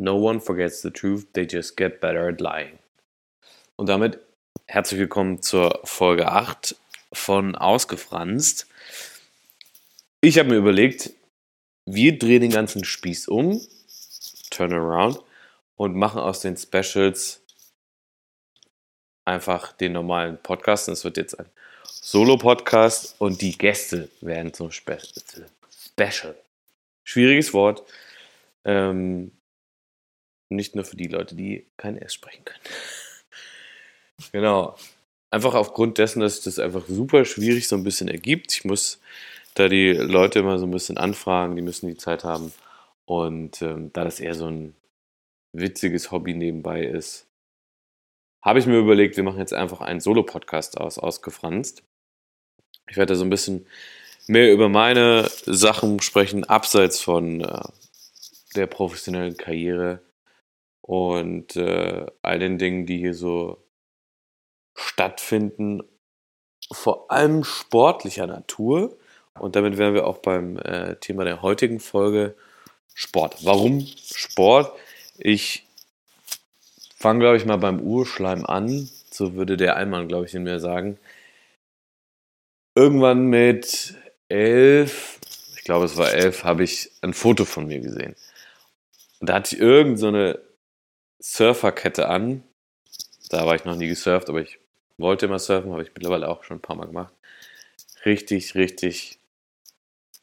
No one forgets the truth, they just get better at lying. Und damit herzlich willkommen zur Folge 8 von Ausgefranst. Ich habe mir überlegt, wir drehen den ganzen Spieß um, turn around, und machen aus den Specials einfach den normalen Podcast. Es wird jetzt ein Solo-Podcast und die Gäste werden zum Spe Special. Schwieriges Wort. Ähm, nicht nur für die Leute, die kein S sprechen können. genau. Einfach aufgrund dessen, dass das einfach super schwierig so ein bisschen ergibt. Ich muss da die Leute immer so ein bisschen anfragen, die müssen die Zeit haben. Und ähm, da das eher so ein witziges Hobby nebenbei ist, habe ich mir überlegt, wir machen jetzt einfach einen Solo-Podcast aus, ausgefranst. Ich werde da so ein bisschen mehr über meine Sachen sprechen, abseits von äh, der professionellen Karriere und äh, all den Dingen, die hier so stattfinden, vor allem sportlicher Natur. Und damit wären wir auch beim äh, Thema der heutigen Folge Sport. Warum Sport? Ich fange, glaube ich, mal beim Urschleim an. So würde der Allmann, glaube ich, in mir sagen. Irgendwann mit elf, ich glaube, es war elf, habe ich ein Foto von mir gesehen. Und da hatte ich irgendeine so Surferkette an. Da war ich noch nie gesurft, aber ich wollte immer surfen, habe ich mittlerweile auch schon ein paar Mal gemacht. Richtig, richtig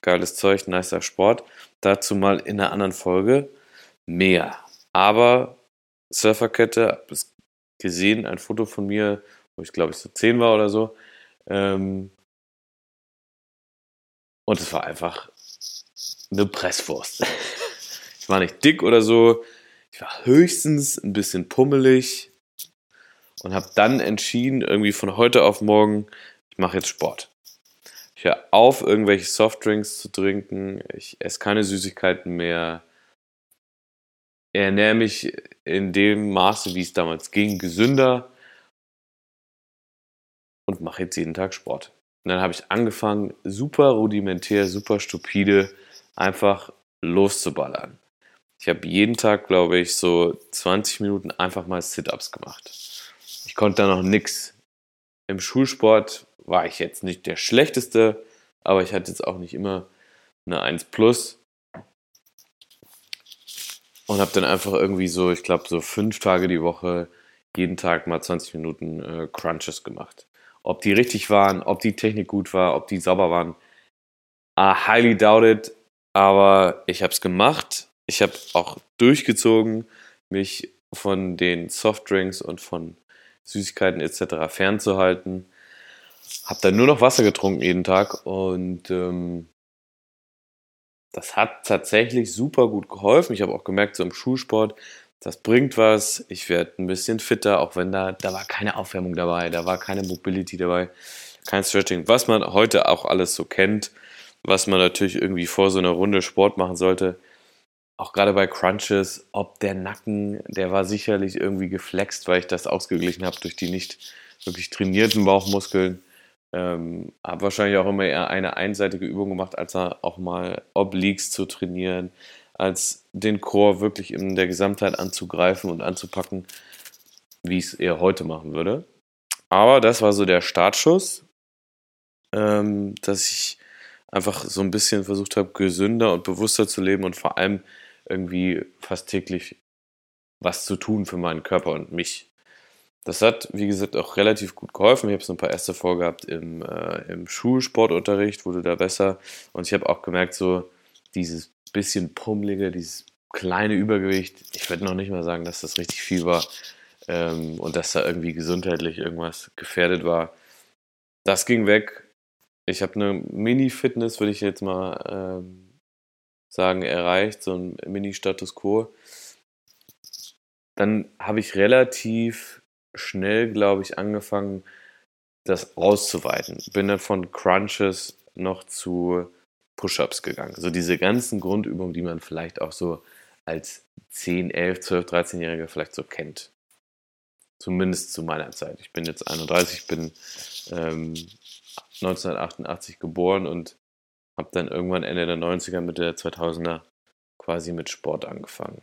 geiles Zeug, nicer Sport. Dazu mal in einer anderen Folge mehr. Aber Surferkette, habe es gesehen, ein Foto von mir, wo ich glaube ich so 10 war oder so. Ähm und es war einfach eine Presswurst. ich war nicht dick oder so. Ich war höchstens ein bisschen pummelig und habe dann entschieden, irgendwie von heute auf morgen, ich mache jetzt Sport. Ich höre auf, irgendwelche Softdrinks zu trinken. Ich esse keine Süßigkeiten mehr ernähre mich in dem Maße, wie es damals ging, gesünder und mache jetzt jeden Tag Sport. Und dann habe ich angefangen, super rudimentär, super stupide, einfach loszuballern. Ich habe jeden Tag, glaube ich, so 20 Minuten einfach mal Sit-Ups gemacht. Ich konnte da noch nichts. Im Schulsport war ich jetzt nicht der Schlechteste, aber ich hatte jetzt auch nicht immer eine 1 plus. Und habe dann einfach irgendwie so, ich glaube, so fünf Tage die Woche jeden Tag mal 20 Minuten äh, Crunches gemacht. Ob die richtig waren, ob die Technik gut war, ob die sauber waren, I highly doubt it. Aber ich habe es gemacht. Ich habe auch durchgezogen, mich von den Softdrinks und von Süßigkeiten etc. fernzuhalten. Habe dann nur noch Wasser getrunken jeden Tag und ähm, das hat tatsächlich super gut geholfen. Ich habe auch gemerkt, so im Schulsport, das bringt was. Ich werde ein bisschen fitter, auch wenn da, da war keine Aufwärmung dabei, da war keine Mobility dabei, kein Stretching. Was man heute auch alles so kennt, was man natürlich irgendwie vor so einer Runde Sport machen sollte. Auch gerade bei Crunches, ob der Nacken, der war sicherlich irgendwie geflext, weil ich das ausgeglichen habe durch die nicht wirklich trainierten Bauchmuskeln. Ähm, habe wahrscheinlich auch immer eher eine einseitige Übung gemacht, als auch mal Obliques zu trainieren, als den Chor wirklich in der Gesamtheit anzugreifen und anzupacken, wie ich es eher heute machen würde. Aber das war so der Startschuss, ähm, dass ich einfach so ein bisschen versucht habe, gesünder und bewusster zu leben und vor allem irgendwie fast täglich was zu tun für meinen Körper und mich. Das hat, wie gesagt, auch relativ gut geholfen. Ich habe so ein paar erste vorgehabt im, äh, im Schulsportunterricht, wurde da besser. Und ich habe auch gemerkt, so dieses bisschen pummelige, dieses kleine Übergewicht, ich würde noch nicht mal sagen, dass das richtig viel war ähm, und dass da irgendwie gesundheitlich irgendwas gefährdet war. Das ging weg. Ich habe eine Mini-Fitness, würde ich jetzt mal ähm, sagen, erreicht, so ein Mini-Status Quo. Dann habe ich relativ schnell, glaube ich, angefangen, das auszuweiten. Bin dann von Crunches noch zu Push-Ups gegangen. So diese ganzen Grundübungen, die man vielleicht auch so als 10, 11, 12, 13-Jähriger vielleicht so kennt. Zumindest zu meiner Zeit. Ich bin jetzt 31, bin ähm, 1988 geboren und habe dann irgendwann Ende der 90er, Mitte der 2000er quasi mit Sport angefangen.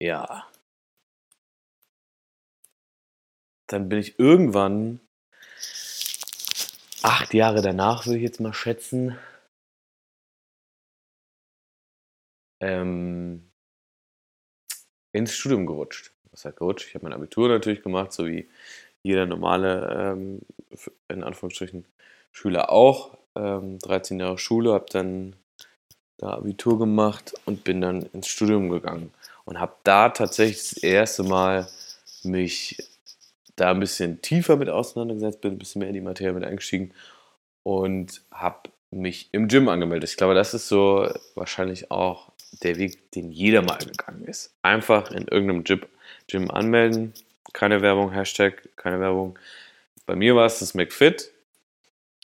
ja. Dann bin ich irgendwann, acht Jahre danach, würde ich jetzt mal schätzen, ähm, ins Studium gerutscht. Was heißt gerutscht? Ich habe mein Abitur natürlich gemacht, so wie jeder normale, ähm, in Anführungsstrichen, Schüler auch. Ähm, 13 Jahre Schule, habe dann da Abitur gemacht und bin dann ins Studium gegangen und habe da tatsächlich das erste Mal mich da ein bisschen tiefer mit auseinandergesetzt, bin ein bisschen mehr in die Materie mit eingestiegen und habe mich im Gym angemeldet. Ich glaube, das ist so wahrscheinlich auch der Weg, den jeder mal gegangen ist. Einfach in irgendeinem Gym, Gym anmelden, keine Werbung, Hashtag, keine Werbung. Bei mir war es das McFit,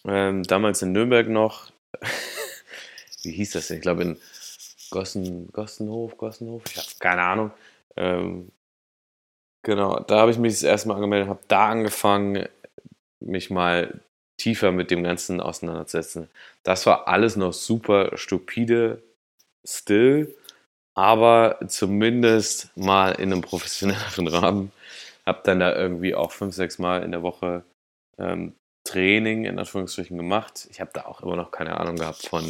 ähm, damals in Nürnberg noch. Wie hieß das denn? Ich glaube in Gossen, Gossenhof, Gossenhof, ich habe keine Ahnung. Ähm, genau, da habe ich mich das erste Mal angemeldet, habe da angefangen, mich mal tiefer mit dem Ganzen auseinanderzusetzen. Das war alles noch super stupide, still, aber zumindest mal in einem professionelleren Rahmen. Habe dann da irgendwie auch fünf, sechs Mal in der Woche ähm, Training in Anführungsstrichen gemacht. Ich habe da auch immer noch keine Ahnung gehabt von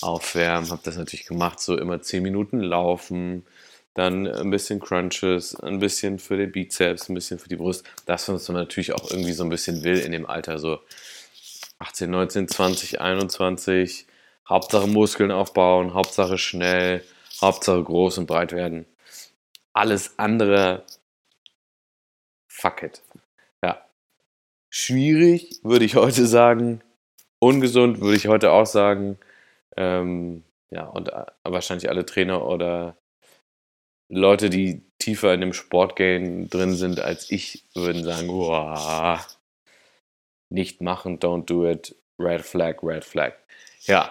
Aufwärmen, habe das natürlich gemacht, so immer 10 Minuten laufen, dann ein bisschen Crunches, ein bisschen für den Bizeps, ein bisschen für die Brust. Das, was man natürlich auch irgendwie so ein bisschen will in dem Alter, so 18, 19, 20, 21. Hauptsache Muskeln aufbauen, Hauptsache schnell, Hauptsache groß und breit werden. Alles andere, fuck it schwierig, würde ich heute sagen. Ungesund, würde ich heute auch sagen. Ähm, ja, und äh, wahrscheinlich alle Trainer oder Leute, die tiefer in dem Sportgame drin sind als ich, würden sagen, Uah, nicht machen, don't do it, red flag, red flag. Ja,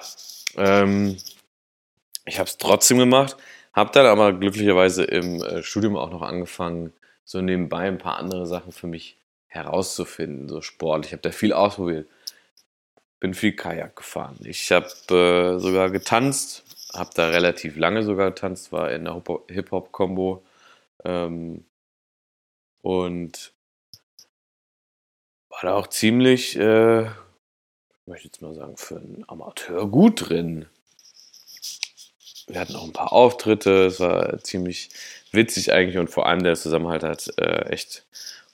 ähm, ich habe es trotzdem gemacht, habe dann aber glücklicherweise im äh, Studium auch noch angefangen, so nebenbei ein paar andere Sachen für mich herauszufinden, so Sport. Ich habe da viel ausprobiert. Bin viel Kajak gefahren. Ich habe äh, sogar getanzt, habe da relativ lange sogar getanzt, war in der Hip-Hop-Kombo. Ähm, und war da auch ziemlich, äh, ich möchte jetzt mal sagen, für einen Amateur gut drin. Wir hatten auch ein paar Auftritte, es war ziemlich witzig eigentlich und vor allem der Zusammenhalt hat äh, echt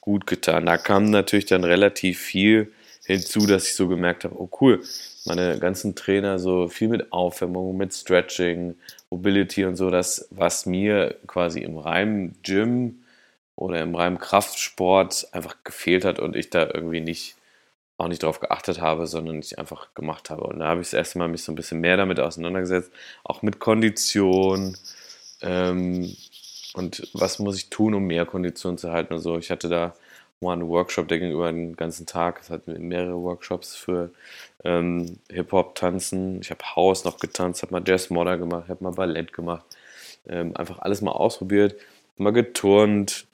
gut getan. Da kam natürlich dann relativ viel hinzu, dass ich so gemerkt habe, oh cool, meine ganzen Trainer so viel mit Aufwärmung, mit Stretching, Mobility und so, das, was mir quasi im reinen Gym oder im reinen Kraftsport einfach gefehlt hat und ich da irgendwie nicht auch nicht darauf geachtet habe, sondern ich einfach gemacht habe. Und da habe ich das erste Mal mich so ein bisschen mehr damit auseinandergesetzt, auch mit Kondition, ähm, und was muss ich tun, um mehr Kondition zu halten und so. Ich hatte da mal einen Workshop, der ging über den ganzen Tag. Es hatten mehrere Workshops für ähm, Hip-Hop-Tanzen. Ich habe House noch getanzt, habe mal Jazz-Modder gemacht, habe mal Ballett gemacht. Ähm, einfach alles mal ausprobiert, mal geturnt.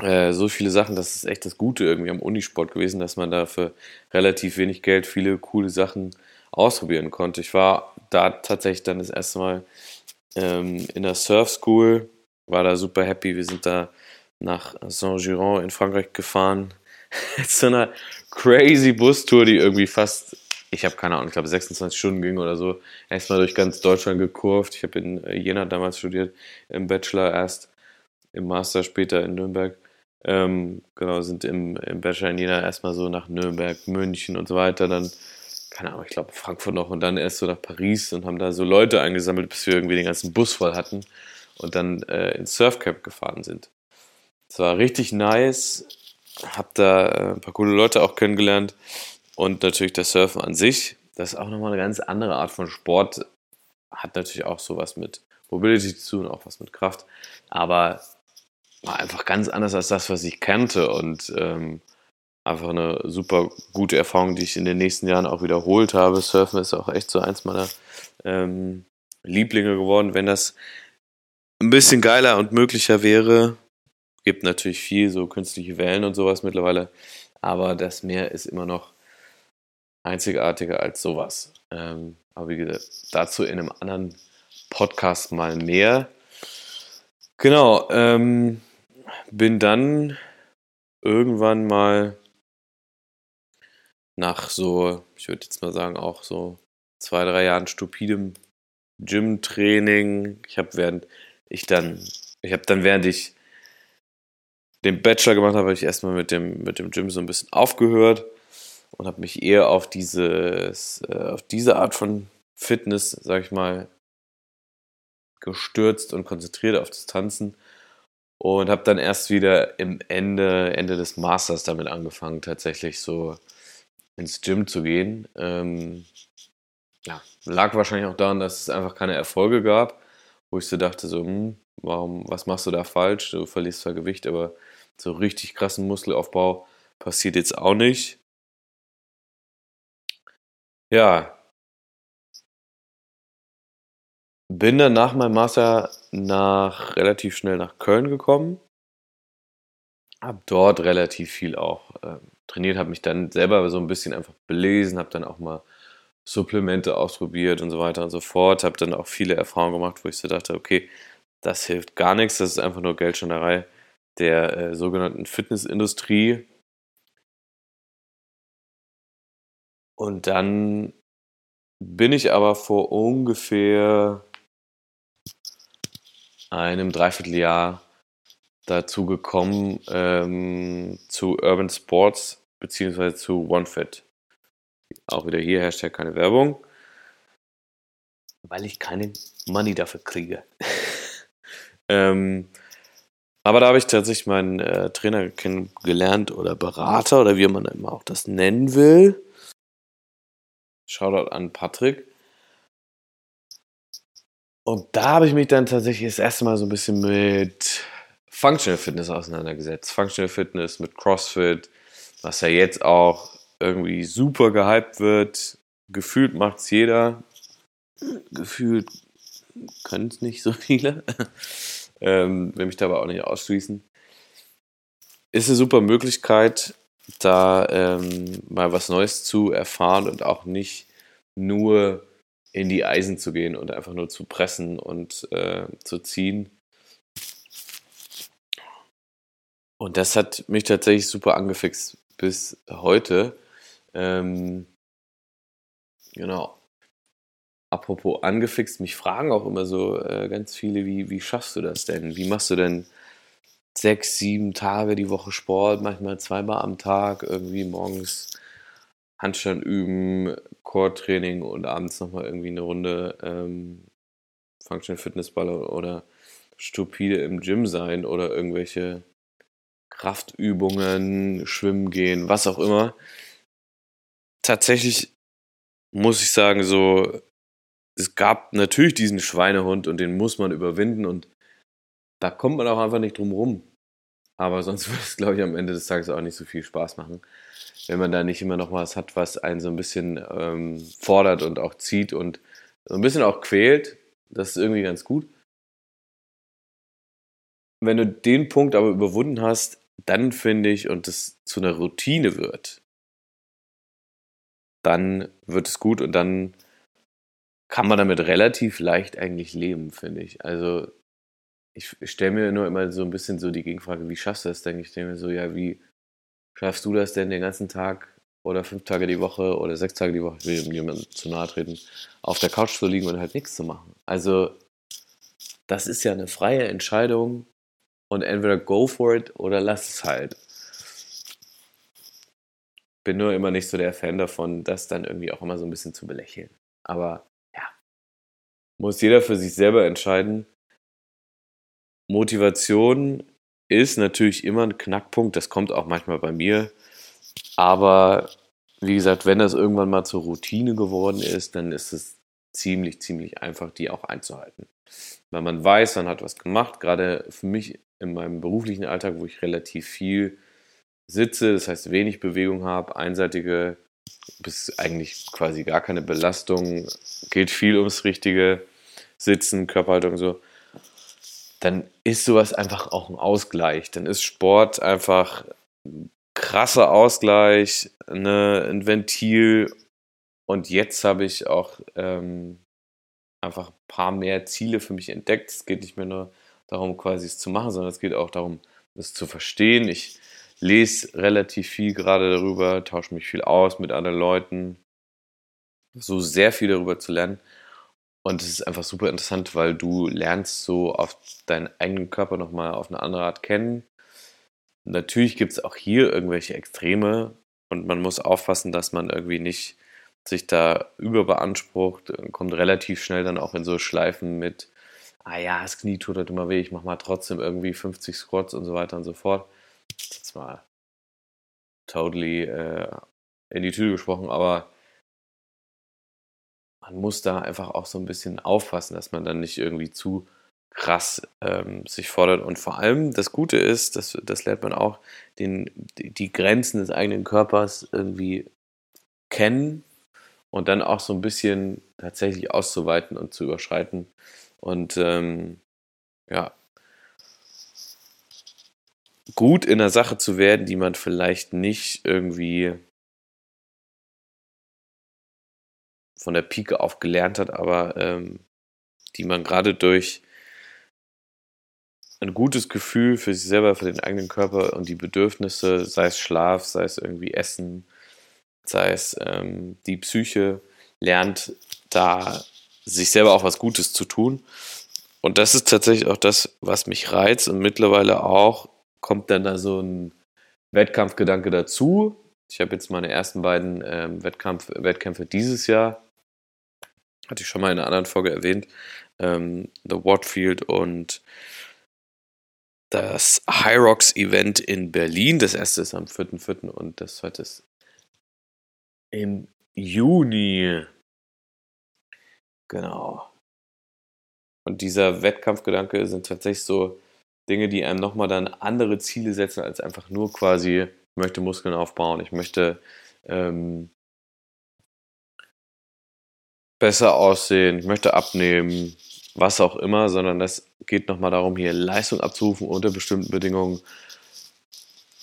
Äh, so viele Sachen, das ist echt das Gute irgendwie am Unisport gewesen, dass man da für relativ wenig Geld viele coole Sachen ausprobieren konnte. Ich war da tatsächlich dann das erste Mal ähm, in der Surf School, war da super happy. Wir sind da nach Saint-Giron in Frankreich gefahren. so einer crazy Bustour, die irgendwie fast, ich habe keine Ahnung, ich glaube 26 Stunden ging oder so. Erstmal durch ganz Deutschland gekurvt. Ich habe in äh, Jena damals studiert, im Bachelor erst, im Master später in Nürnberg. Ähm, genau, sind im, im Bachelor in Jena erstmal so nach Nürnberg, München und so weiter. Dann keine Ahnung, ich glaube Frankfurt noch und dann erst so nach Paris und haben da so Leute eingesammelt, bis wir irgendwie den ganzen Bus voll hatten und dann äh, ins Surfcamp gefahren sind. Es war richtig nice, hab da äh, ein paar coole Leute auch kennengelernt und natürlich das Surfen an sich. Das ist auch nochmal eine ganz andere Art von Sport. Hat natürlich auch sowas mit Mobility zu tun, auch was mit Kraft, aber war einfach ganz anders als das, was ich kannte und ähm, einfach eine super gute Erfahrung, die ich in den nächsten Jahren auch wiederholt habe. Surfen ist auch echt so eins meiner ähm, Lieblinge geworden. Wenn das ein bisschen geiler und möglicher wäre, gibt natürlich viel so künstliche Wellen und sowas mittlerweile, aber das Meer ist immer noch einzigartiger als sowas. Ähm, aber wie gesagt, dazu in einem anderen Podcast mal mehr. Genau, ähm, bin dann irgendwann mal nach so, ich würde jetzt mal sagen, auch so zwei, drei Jahren stupidem Gym-Training. Ich habe während ich dann, ich habe dann während ich den Bachelor gemacht habe, habe ich erstmal mit dem, mit dem Gym so ein bisschen aufgehört und habe mich eher auf dieses, äh, auf diese Art von Fitness, sag ich mal, gestürzt und konzentriert auf das Tanzen und habe dann erst wieder im Ende, Ende des Masters damit angefangen, tatsächlich so ins Gym zu gehen. Ähm, ja, lag wahrscheinlich auch daran, dass es einfach keine Erfolge gab, wo ich so dachte, so, hm, warum, was machst du da falsch? Du verlierst zwar Gewicht, aber so richtig krassen Muskelaufbau passiert jetzt auch nicht. Ja. Bin dann nach meinem Master nach relativ schnell nach Köln gekommen. Hab dort relativ viel auch äh, trainiert, habe mich dann selber so ein bisschen einfach belesen, habe dann auch mal Supplemente ausprobiert und so weiter und so fort. Habe dann auch viele Erfahrungen gemacht, wo ich so dachte, okay, das hilft gar nichts, das ist einfach nur Geldschonerei der äh, sogenannten Fitnessindustrie. Und dann bin ich aber vor ungefähr einem Dreivierteljahr dazu gekommen, ähm, zu Urban Sports beziehungsweise zu OneFit. Auch wieder hier Hashtag keine Werbung. Weil ich keine Money dafür kriege. ähm, aber da habe ich tatsächlich meinen äh, Trainer kennengelernt oder Berater oder wie man immer auch das nennen will. Shoutout an Patrick. Und da habe ich mich dann tatsächlich das erste Mal so ein bisschen mit Functional Fitness auseinandergesetzt. Functional Fitness mit CrossFit, was ja jetzt auch irgendwie super gehypt wird. Gefühlt macht es jeder. Gefühlt können es nicht so viele. ähm, will mich dabei auch nicht ausschließen. Ist eine super Möglichkeit, da ähm, mal was Neues zu erfahren und auch nicht nur in die Eisen zu gehen und einfach nur zu pressen und äh, zu ziehen. Und das hat mich tatsächlich super angefixt bis heute. Ähm, genau. Apropos angefixt, mich fragen auch immer so äh, ganz viele, wie, wie schaffst du das denn? Wie machst du denn sechs, sieben Tage die Woche Sport, manchmal zweimal am Tag, irgendwie morgens Handstand üben, Core-Training und abends nochmal irgendwie eine Runde ähm, Functional Fitnessball oder stupide im Gym sein oder irgendwelche Kraftübungen, Schwimmen gehen, was auch immer tatsächlich muss ich sagen, so, es gab natürlich diesen Schweinehund und den muss man überwinden und da kommt man auch einfach nicht drum rum. Aber sonst würde es, glaube ich, am Ende des Tages auch nicht so viel Spaß machen, wenn man da nicht immer noch was hat, was einen so ein bisschen ähm, fordert und auch zieht und so ein bisschen auch quält. Das ist irgendwie ganz gut. Wenn du den Punkt aber überwunden hast, dann finde ich, und es zu einer Routine wird, dann wird es gut und dann kann man damit relativ leicht eigentlich leben, finde ich. Also ich stelle mir nur immer so ein bisschen so die Gegenfrage, wie schaffst du das denn? Ich denke mir so, ja, wie schaffst du das denn den ganzen Tag oder fünf Tage die Woche oder sechs Tage die Woche, ich will jemandem zu nahe treten, auf der Couch zu liegen und halt nichts zu machen? Also das ist ja eine freie Entscheidung und entweder go for it oder lass es halt bin nur immer nicht so der Fan davon, das dann irgendwie auch immer so ein bisschen zu belächeln. Aber ja, muss jeder für sich selber entscheiden. Motivation ist natürlich immer ein Knackpunkt, das kommt auch manchmal bei mir. Aber wie gesagt, wenn das irgendwann mal zur Routine geworden ist, dann ist es ziemlich, ziemlich einfach, die auch einzuhalten. Weil man weiß, man hat was gemacht, gerade für mich in meinem beruflichen Alltag, wo ich relativ viel sitze, das heißt wenig Bewegung habe, einseitige bis eigentlich quasi gar keine Belastung, geht viel ums richtige Sitzen, Körperhaltung und so, dann ist sowas einfach auch ein Ausgleich. Dann ist Sport einfach ein krasser Ausgleich, ne, ein Ventil. Und jetzt habe ich auch ähm, einfach ein paar mehr Ziele für mich entdeckt. Es geht nicht mehr nur darum, quasi es zu machen, sondern es geht auch darum, es zu verstehen. Ich lese relativ viel gerade darüber, tausche mich viel aus mit anderen Leuten, so sehr viel darüber zu lernen. Und es ist einfach super interessant, weil du lernst so auf deinen eigenen Körper nochmal auf eine andere Art kennen. Natürlich gibt es auch hier irgendwelche Extreme und man muss aufpassen, dass man irgendwie nicht sich da überbeansprucht, kommt relativ schnell dann auch in so Schleifen mit, ah ja, das Knie tut halt immer weh, ich mach mal trotzdem irgendwie 50 Squats und so weiter und so fort. Das war totally äh, in die Tüte gesprochen, aber man muss da einfach auch so ein bisschen aufpassen, dass man dann nicht irgendwie zu krass ähm, sich fordert. Und vor allem das Gute ist, das, das lernt man auch, den, die Grenzen des eigenen Körpers irgendwie kennen und dann auch so ein bisschen tatsächlich auszuweiten und zu überschreiten. Und ähm, ja, gut in der Sache zu werden, die man vielleicht nicht irgendwie von der Pike auf gelernt hat, aber ähm, die man gerade durch ein gutes Gefühl für sich selber, für den eigenen Körper und die Bedürfnisse, sei es Schlaf, sei es irgendwie Essen, sei es ähm, die Psyche, lernt da sich selber auch was Gutes zu tun. Und das ist tatsächlich auch das, was mich reizt und mittlerweile auch kommt dann da so ein Wettkampfgedanke dazu. Ich habe jetzt meine ersten beiden ähm, Wettkampf, Wettkämpfe dieses Jahr, hatte ich schon mal in einer anderen Folge erwähnt, ähm, The Watfield und das High Rocks Event in Berlin. Das erste ist am 4.4. und das zweite ist im Juni. Genau. Und dieser Wettkampfgedanke sind tatsächlich so Dinge, die einem nochmal dann andere Ziele setzen, als einfach nur quasi, ich möchte Muskeln aufbauen, ich möchte ähm, besser aussehen, ich möchte abnehmen, was auch immer, sondern das geht nochmal darum, hier Leistung abzurufen unter bestimmten Bedingungen,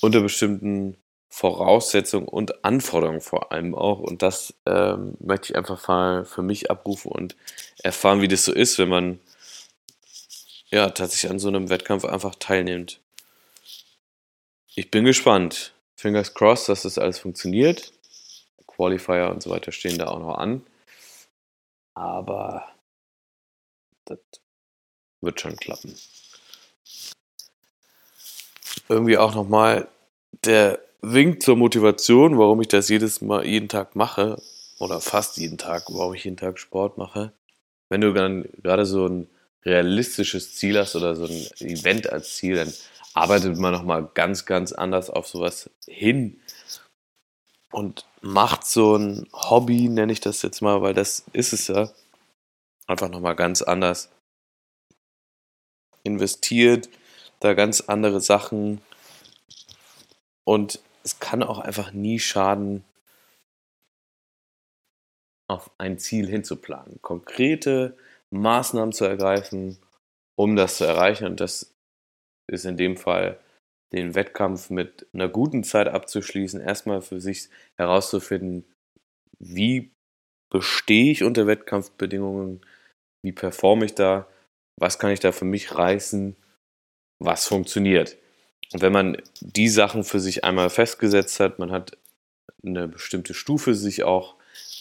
unter bestimmten Voraussetzungen und Anforderungen vor allem auch. Und das ähm, möchte ich einfach mal für mich abrufen und erfahren, wie das so ist, wenn man ja tatsächlich an so einem Wettkampf einfach teilnimmt. Ich bin gespannt. Fingers crossed, dass das alles funktioniert. Qualifier und so weiter stehen da auch noch an. Aber das wird schon klappen. Irgendwie auch nochmal der Wink zur Motivation, warum ich das jedes Mal, jeden Tag mache, oder fast jeden Tag, warum ich jeden Tag Sport mache. Wenn du dann gerade so ein realistisches Ziel hast oder so ein Event als Ziel, dann arbeitet man nochmal ganz, ganz anders auf sowas hin und macht so ein Hobby, nenne ich das jetzt mal, weil das ist es ja, einfach nochmal ganz anders investiert, da ganz andere Sachen und es kann auch einfach nie schaden, auf ein Ziel hinzuplanen, konkrete Maßnahmen zu ergreifen, um das zu erreichen und das ist in dem Fall den Wettkampf mit einer guten Zeit abzuschließen, erstmal für sich herauszufinden, wie bestehe ich unter Wettkampfbedingungen, wie performe ich da, was kann ich da für mich reißen, was funktioniert. Und wenn man die Sachen für sich einmal festgesetzt hat, man hat eine bestimmte Stufe sich auch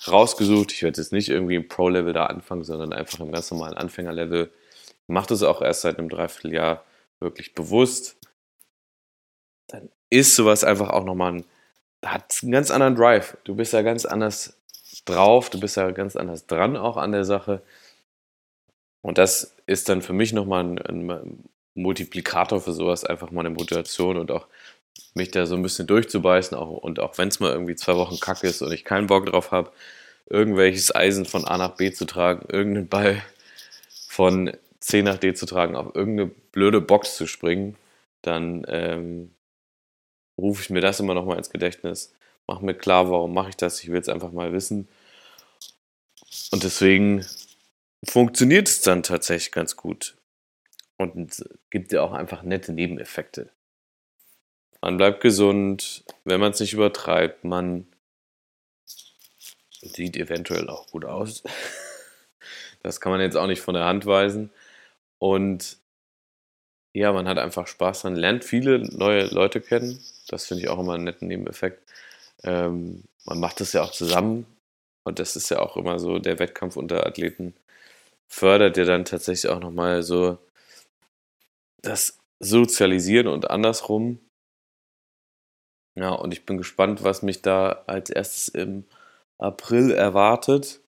rausgesucht. Ich werde jetzt nicht irgendwie im Pro-Level da anfangen, sondern einfach im ganz normalen Anfängerlevel. Mache das auch erst seit einem Dreivierteljahr wirklich bewusst. Dann ist sowas einfach auch nochmal ein, hat einen ganz anderen Drive. Du bist ja ganz anders drauf, du bist ja ganz anders dran auch an der Sache. Und das ist dann für mich nochmal ein, ein Multiplikator für sowas, einfach mal eine Motivation und auch mich da so ein bisschen durchzubeißen. Auch, und auch wenn es mal irgendwie zwei Wochen kacke ist und ich keinen Bock drauf habe, irgendwelches Eisen von A nach B zu tragen, irgendeinen Ball von C nach D zu tragen, auf irgendeine blöde Box zu springen, dann ähm, rufe ich mir das immer nochmal ins Gedächtnis. Mach mir klar, warum mache ich das? Ich will es einfach mal wissen. Und deswegen funktioniert es dann tatsächlich ganz gut. Und gibt ja auch einfach nette Nebeneffekte. Man bleibt gesund, wenn man es nicht übertreibt. Man sieht eventuell auch gut aus. Das kann man jetzt auch nicht von der Hand weisen. Und ja, man hat einfach Spaß dran, lernt viele neue Leute kennen. Das finde ich auch immer einen netten Nebeneffekt. Ähm, man macht das ja auch zusammen und das ist ja auch immer so, der Wettkampf unter Athleten fördert ja dann tatsächlich auch nochmal so das Sozialisieren und andersrum. Ja, und ich bin gespannt, was mich da als erstes im April erwartet.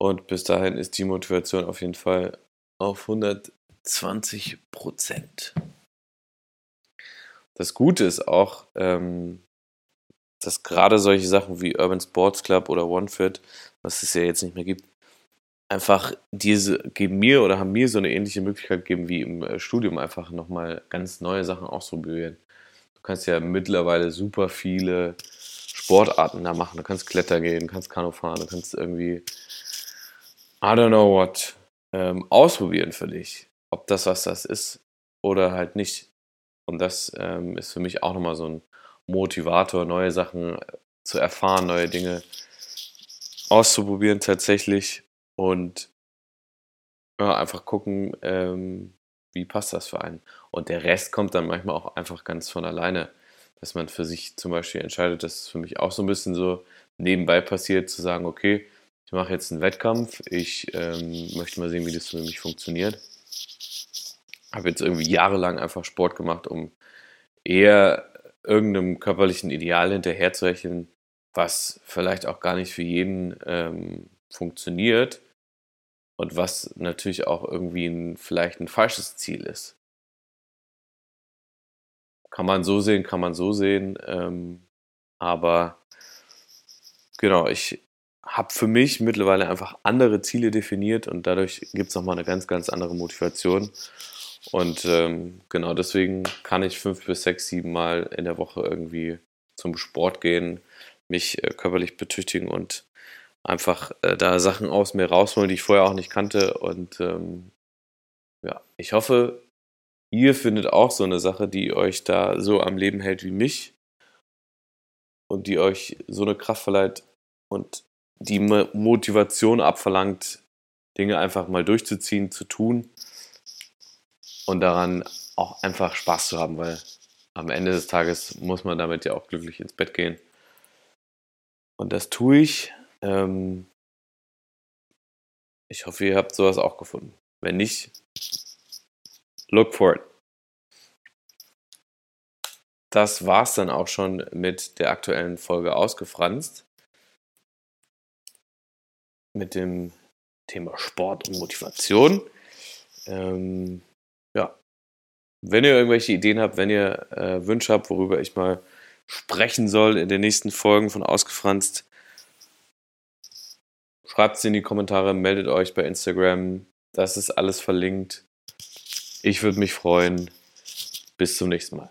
Und bis dahin ist die Motivation auf jeden Fall auf 120 Prozent. Das Gute ist auch, ähm, dass gerade solche Sachen wie Urban Sports Club oder OneFit, was es ja jetzt nicht mehr gibt, einfach diese geben mir oder haben mir so eine ähnliche Möglichkeit gegeben wie im äh, Studium einfach nochmal ganz neue Sachen ausprobieren. Du kannst ja mittlerweile super viele Sportarten da machen. Du kannst Kletter gehen, du kannst Kanu fahren, du kannst irgendwie I don't know what ähm, ausprobieren für dich. Ob das was das ist oder halt nicht. Und das ähm, ist für mich auch nochmal so ein Motivator, neue Sachen äh, zu erfahren, neue Dinge auszuprobieren tatsächlich und ja, einfach gucken, ähm, wie passt das für einen. Und der Rest kommt dann manchmal auch einfach ganz von alleine, dass man für sich zum Beispiel entscheidet, das ist für mich auch so ein bisschen so nebenbei passiert, zu sagen, okay, ich mache jetzt einen Wettkampf, ich ähm, möchte mal sehen, wie das für mich funktioniert. Habe jetzt irgendwie jahrelang einfach Sport gemacht, um eher irgendeinem körperlichen Ideal hinterherzurechnen, was vielleicht auch gar nicht für jeden ähm, funktioniert und was natürlich auch irgendwie ein, vielleicht ein falsches Ziel ist. Kann man so sehen, kann man so sehen, ähm, aber genau, ich habe für mich mittlerweile einfach andere Ziele definiert und dadurch gibt es nochmal eine ganz, ganz andere Motivation. Und ähm, genau deswegen kann ich fünf bis sechs, sieben Mal in der Woche irgendwie zum Sport gehen, mich äh, körperlich betüchtigen und einfach äh, da Sachen aus mir rausholen, die ich vorher auch nicht kannte. Und ähm, ja, ich hoffe, ihr findet auch so eine Sache, die euch da so am Leben hält wie mich und die euch so eine Kraft verleiht und die Motivation abverlangt, Dinge einfach mal durchzuziehen, zu tun und daran auch einfach Spaß zu haben, weil am Ende des Tages muss man damit ja auch glücklich ins Bett gehen. Und das tue ich. Ähm ich hoffe, ihr habt sowas auch gefunden. Wenn nicht, look for it. Das war's dann auch schon mit der aktuellen Folge ausgefranst. Mit dem Thema Sport und Motivation. Ähm ja. Wenn ihr irgendwelche Ideen habt, wenn ihr äh, Wünsche habt, worüber ich mal sprechen soll in den nächsten Folgen von Ausgefranst, schreibt es in die Kommentare, meldet euch bei Instagram. Das ist alles verlinkt. Ich würde mich freuen. Bis zum nächsten Mal.